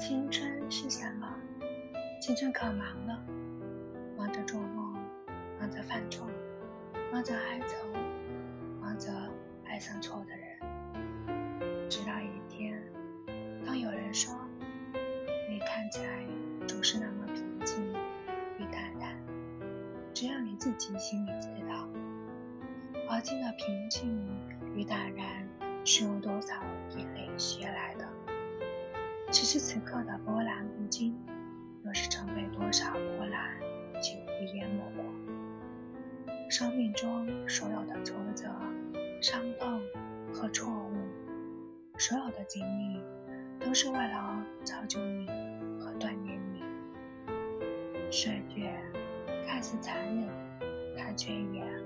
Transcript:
青春是什么？青春可忙了，忙着做梦，忙着犯错，忙着哀愁，忙着爱上错的人。直到一天，当有人说你看起来总是那么平静与淡然，只有你自己心里知道，而今的平静与淡然是用多少眼泪学来的。此时此刻的波澜不惊，又是曾被多少波澜几乎淹没过。生命中所有的挫折、伤痛和错误，所有的经历，都是为了造就你和锻炼你。岁月看似残忍，它却也。